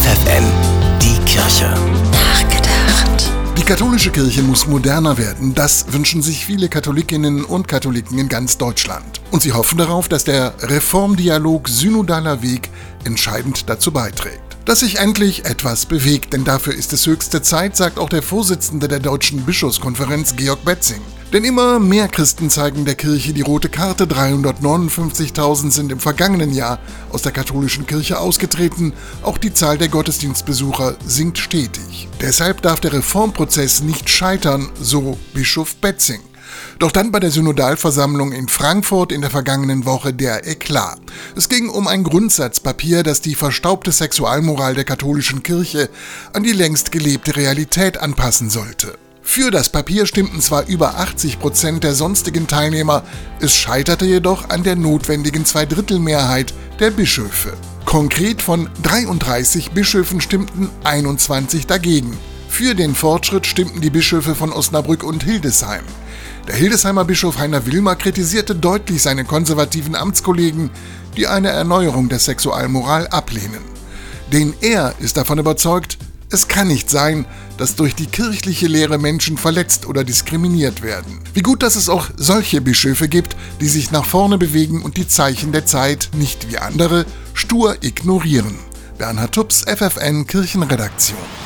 FFN, die Kirche. Nachgedacht. Die katholische Kirche muss moderner werden. Das wünschen sich viele Katholikinnen und Katholiken in ganz Deutschland. Und sie hoffen darauf, dass der Reformdialog Synodaler Weg entscheidend dazu beiträgt. Dass sich endlich etwas bewegt, denn dafür ist es höchste Zeit, sagt auch der Vorsitzende der Deutschen Bischofskonferenz Georg Betzing. Denn immer mehr Christen zeigen der Kirche die rote Karte. 359.000 sind im vergangenen Jahr aus der katholischen Kirche ausgetreten. Auch die Zahl der Gottesdienstbesucher sinkt stetig. Deshalb darf der Reformprozess nicht scheitern, so Bischof Betzing. Doch dann bei der Synodalversammlung in Frankfurt in der vergangenen Woche der Eklat. Es ging um ein Grundsatzpapier, das die verstaubte Sexualmoral der katholischen Kirche an die längst gelebte Realität anpassen sollte. Für das Papier stimmten zwar über 80 Prozent der sonstigen Teilnehmer, es scheiterte jedoch an der notwendigen Zweidrittelmehrheit der Bischöfe. Konkret von 33 Bischöfen stimmten 21 dagegen. Für den Fortschritt stimmten die Bischöfe von Osnabrück und Hildesheim. Der Hildesheimer Bischof Heiner Wilmer kritisierte deutlich seine konservativen Amtskollegen, die eine Erneuerung der Sexualmoral ablehnen. Denn er ist davon überzeugt, es kann nicht sein, dass durch die kirchliche Lehre Menschen verletzt oder diskriminiert werden. Wie gut, dass es auch solche Bischöfe gibt, die sich nach vorne bewegen und die Zeichen der Zeit nicht wie andere stur ignorieren. Bernhard Tups, FFN Kirchenredaktion.